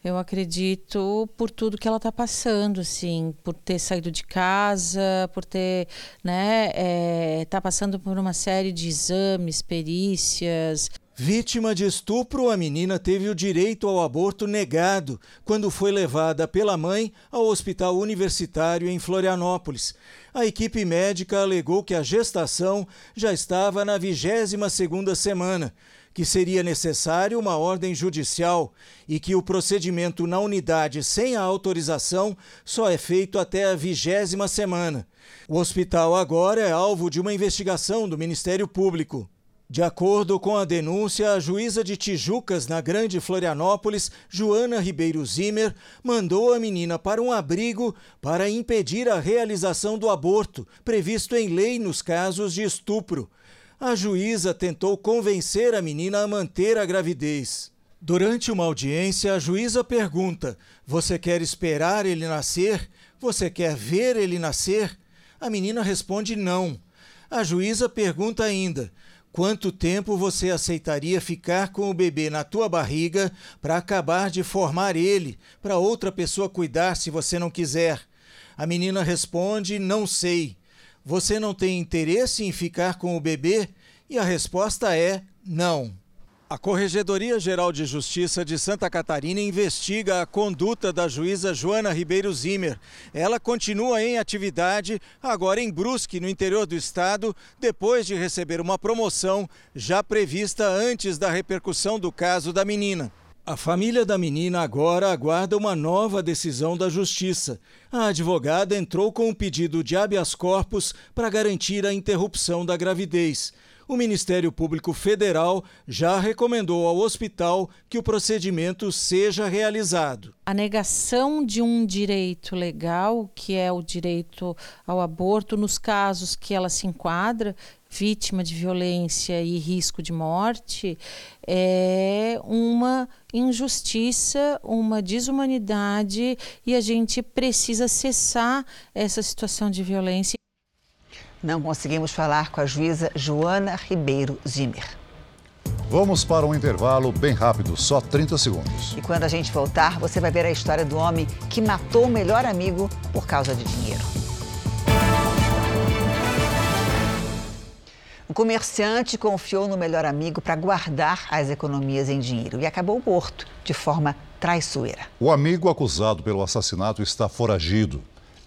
eu acredito por tudo que ela está passando, assim, por ter saído de casa, por ter, né, é, passando por uma série de exames, perícias. Vítima de estupro, a menina teve o direito ao aborto negado quando foi levada pela mãe ao hospital universitário em Florianópolis. A equipe médica alegou que a gestação já estava na 22ª semana, que seria necessário uma ordem judicial e que o procedimento na unidade sem a autorização só é feito até a vigésima semana. O hospital agora é alvo de uma investigação do Ministério Público. De acordo com a denúncia, a juíza de Tijucas, na Grande Florianópolis, Joana Ribeiro Zimmer, mandou a menina para um abrigo para impedir a realização do aborto, previsto em lei nos casos de estupro. A juíza tentou convencer a menina a manter a gravidez. Durante uma audiência, a juíza pergunta: Você quer esperar ele nascer? Você quer ver ele nascer? A menina responde não. A juíza pergunta ainda: Quanto tempo você aceitaria ficar com o bebê na tua barriga para acabar de formar ele, para outra pessoa cuidar se você não quiser? A menina responde: Não sei. Você não tem interesse em ficar com o bebê? E a resposta é: não. A Corregedoria Geral de Justiça de Santa Catarina investiga a conduta da juíza Joana Ribeiro Zimmer. Ela continua em atividade, agora em Brusque, no interior do estado, depois de receber uma promoção já prevista antes da repercussão do caso da menina. A família da menina agora aguarda uma nova decisão da Justiça. A advogada entrou com um pedido de habeas corpus para garantir a interrupção da gravidez. O Ministério Público Federal já recomendou ao hospital que o procedimento seja realizado. A negação de um direito legal, que é o direito ao aborto, nos casos que ela se enquadra, vítima de violência e risco de morte, é uma injustiça, uma desumanidade e a gente precisa cessar essa situação de violência. Não conseguimos falar com a juíza Joana Ribeiro Zimmer. Vamos para um intervalo bem rápido, só 30 segundos. E quando a gente voltar, você vai ver a história do homem que matou o melhor amigo por causa de dinheiro. O comerciante confiou no melhor amigo para guardar as economias em dinheiro e acabou morto de forma traiçoeira. O amigo acusado pelo assassinato está foragido.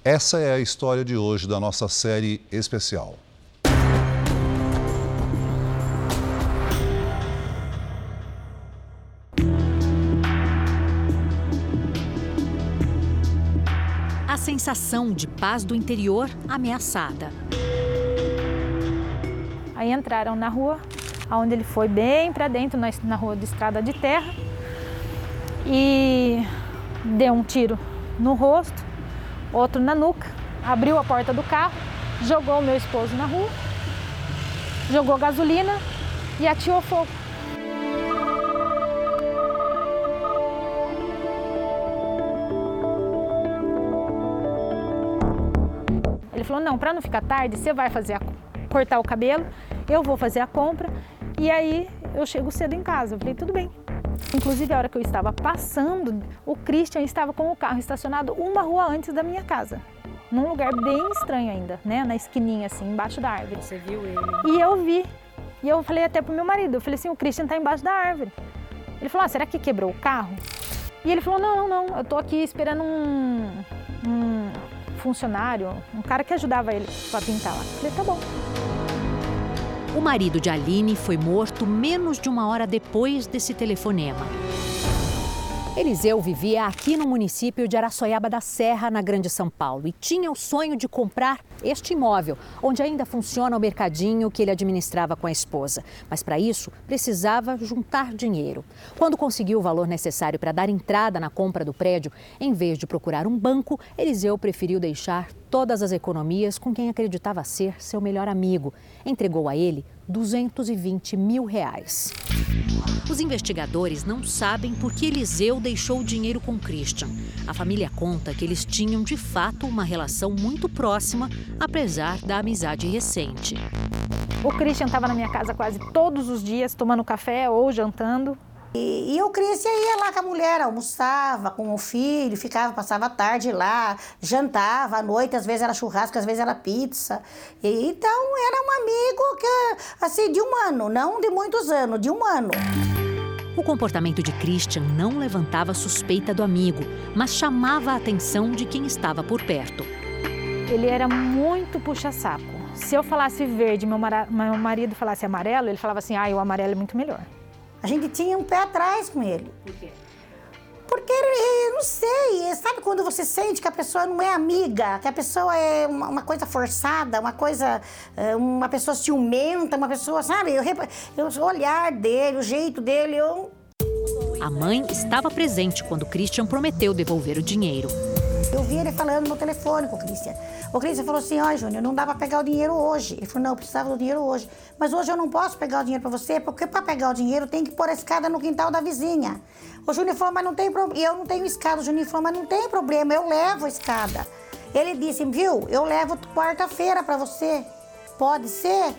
Essa é a história de hoje da nossa série especial. A sensação de paz do interior ameaçada. Aí entraram na rua, onde ele foi bem para dentro, na rua de estrada de terra, e deu um tiro no rosto outro na nuca, abriu a porta do carro, jogou o meu esposo na rua, jogou gasolina e atirou fogo. Ele falou: não, para não ficar tarde, você vai fazer a, cortar o cabelo, eu vou fazer a compra e aí eu chego cedo em casa. Eu falei: tudo bem. Inclusive, a hora que eu estava passando, o Christian estava com o carro estacionado uma rua antes da minha casa. Num lugar bem estranho ainda, né? Na esquininha, assim, embaixo da árvore. Você viu ele? E eu vi. E eu falei até pro meu marido, eu falei assim, o Christian tá embaixo da árvore. Ele falou, ah, será que quebrou o carro? E ele falou, não, não, não, eu tô aqui esperando um, um funcionário, um cara que ajudava ele para pintar lá. Eu falei, tá bom. O marido de Aline foi morto menos de uma hora depois desse telefonema. Eliseu vivia aqui no município de Araçoiaba da Serra, na Grande São Paulo, e tinha o sonho de comprar este imóvel, onde ainda funciona o mercadinho que ele administrava com a esposa. Mas para isso, precisava juntar dinheiro. Quando conseguiu o valor necessário para dar entrada na compra do prédio, em vez de procurar um banco, Eliseu preferiu deixar todas as economias com quem acreditava ser seu melhor amigo. Entregou a ele 220 mil reais. Os investigadores não sabem por que Eliseu deixou o dinheiro com Christian. A família conta que eles tinham de fato uma relação muito próxima, apesar da amizade recente. O Christian estava na minha casa quase todos os dias, tomando café ou jantando. E, e o Christian ia lá com a mulher, almoçava com o filho, ficava, passava a tarde lá, jantava à noite, às vezes era churrasco, às vezes era pizza. E, então era um amigo que, assim, de um ano, não de muitos anos, de um ano. O comportamento de Christian não levantava suspeita do amigo, mas chamava a atenção de quem estava por perto. Ele era muito puxa-saco. Se eu falasse verde, meu, meu marido falasse amarelo, ele falava assim: ah, o amarelo é muito melhor. A gente tinha um pé atrás com ele. Por quê? Porque, eu não sei, sabe quando você sente que a pessoa não é amiga, que a pessoa é uma, uma coisa forçada, uma coisa, eh, uma pessoa ciumenta, uma pessoa, sabe? Eu, eu, o olhar dele, o jeito dele, eu... A mãe estava presente quando Christian prometeu devolver o dinheiro. Eu vi ele falando no telefone com o Cristian. O Cristian falou assim: ó, Júnior, não dá para pegar o dinheiro hoje. Ele falou: não, eu precisava do dinheiro hoje. Mas hoje eu não posso pegar o dinheiro para você, porque para pegar o dinheiro tem que pôr a escada no quintal da vizinha. O Júnior falou: mas não tem problema. E eu não tenho escada. O Júnior falou: mas não tem problema, eu levo a escada. Ele disse: viu, eu levo quarta-feira para você. Pode ser?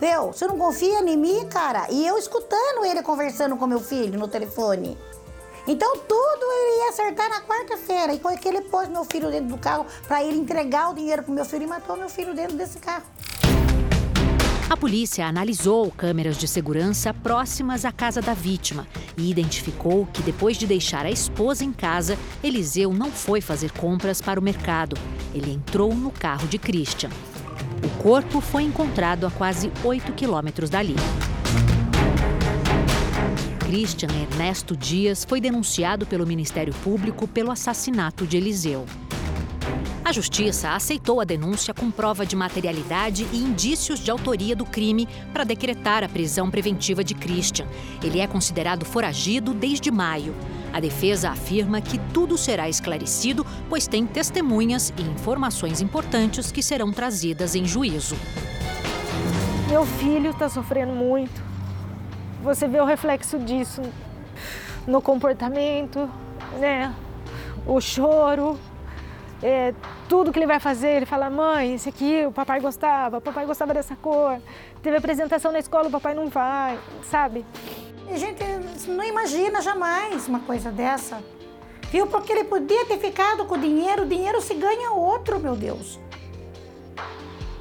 Viu? Você não confia em mim, cara? E eu escutando ele conversando com meu filho no telefone. Então tudo ele ia acertar na quarta-feira. E foi que ele pôs meu filho dentro do carro para ele entregar o dinheiro pro meu filho e matou meu filho dentro desse carro. A polícia analisou câmeras de segurança próximas à casa da vítima e identificou que depois de deixar a esposa em casa, Eliseu não foi fazer compras para o mercado. Ele entrou no carro de Christian. O corpo foi encontrado a quase 8 quilômetros dali. Christian Ernesto Dias foi denunciado pelo Ministério Público pelo assassinato de Eliseu. A justiça aceitou a denúncia com prova de materialidade e indícios de autoria do crime para decretar a prisão preventiva de Christian. Ele é considerado foragido desde maio. A defesa afirma que tudo será esclarecido, pois tem testemunhas e informações importantes que serão trazidas em juízo. Meu filho está sofrendo muito. Você vê o reflexo disso no comportamento, né? O choro, é, tudo que ele vai fazer, ele fala, mãe, esse aqui o papai gostava, o papai gostava dessa cor. Teve apresentação na escola, o papai não vai, sabe? E gente não imagina jamais uma coisa dessa. Viu? Porque ele podia ter ficado com o dinheiro, o dinheiro se ganha outro, meu Deus.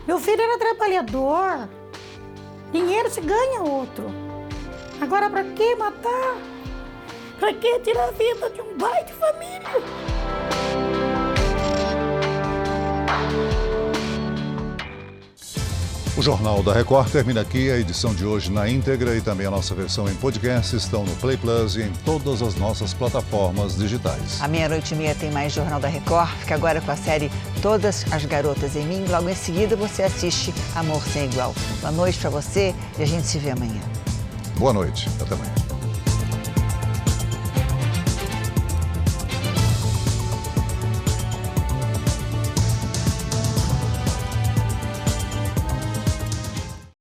Meu filho era trabalhador. Dinheiro se ganha outro. Agora, para que matar? Para que tirar a vida de um pai de família? O Jornal da Record termina aqui. A edição de hoje na íntegra e também a nossa versão em podcast estão no Play Plus e em todas as nossas plataformas digitais. À meia-noite e meia tem mais Jornal da Record. Fica agora com a série Todas as Garotas em Mim. Logo em seguida você assiste Amor Sem Igual. Boa noite para você e a gente se vê amanhã. Boa noite. Até amanhã.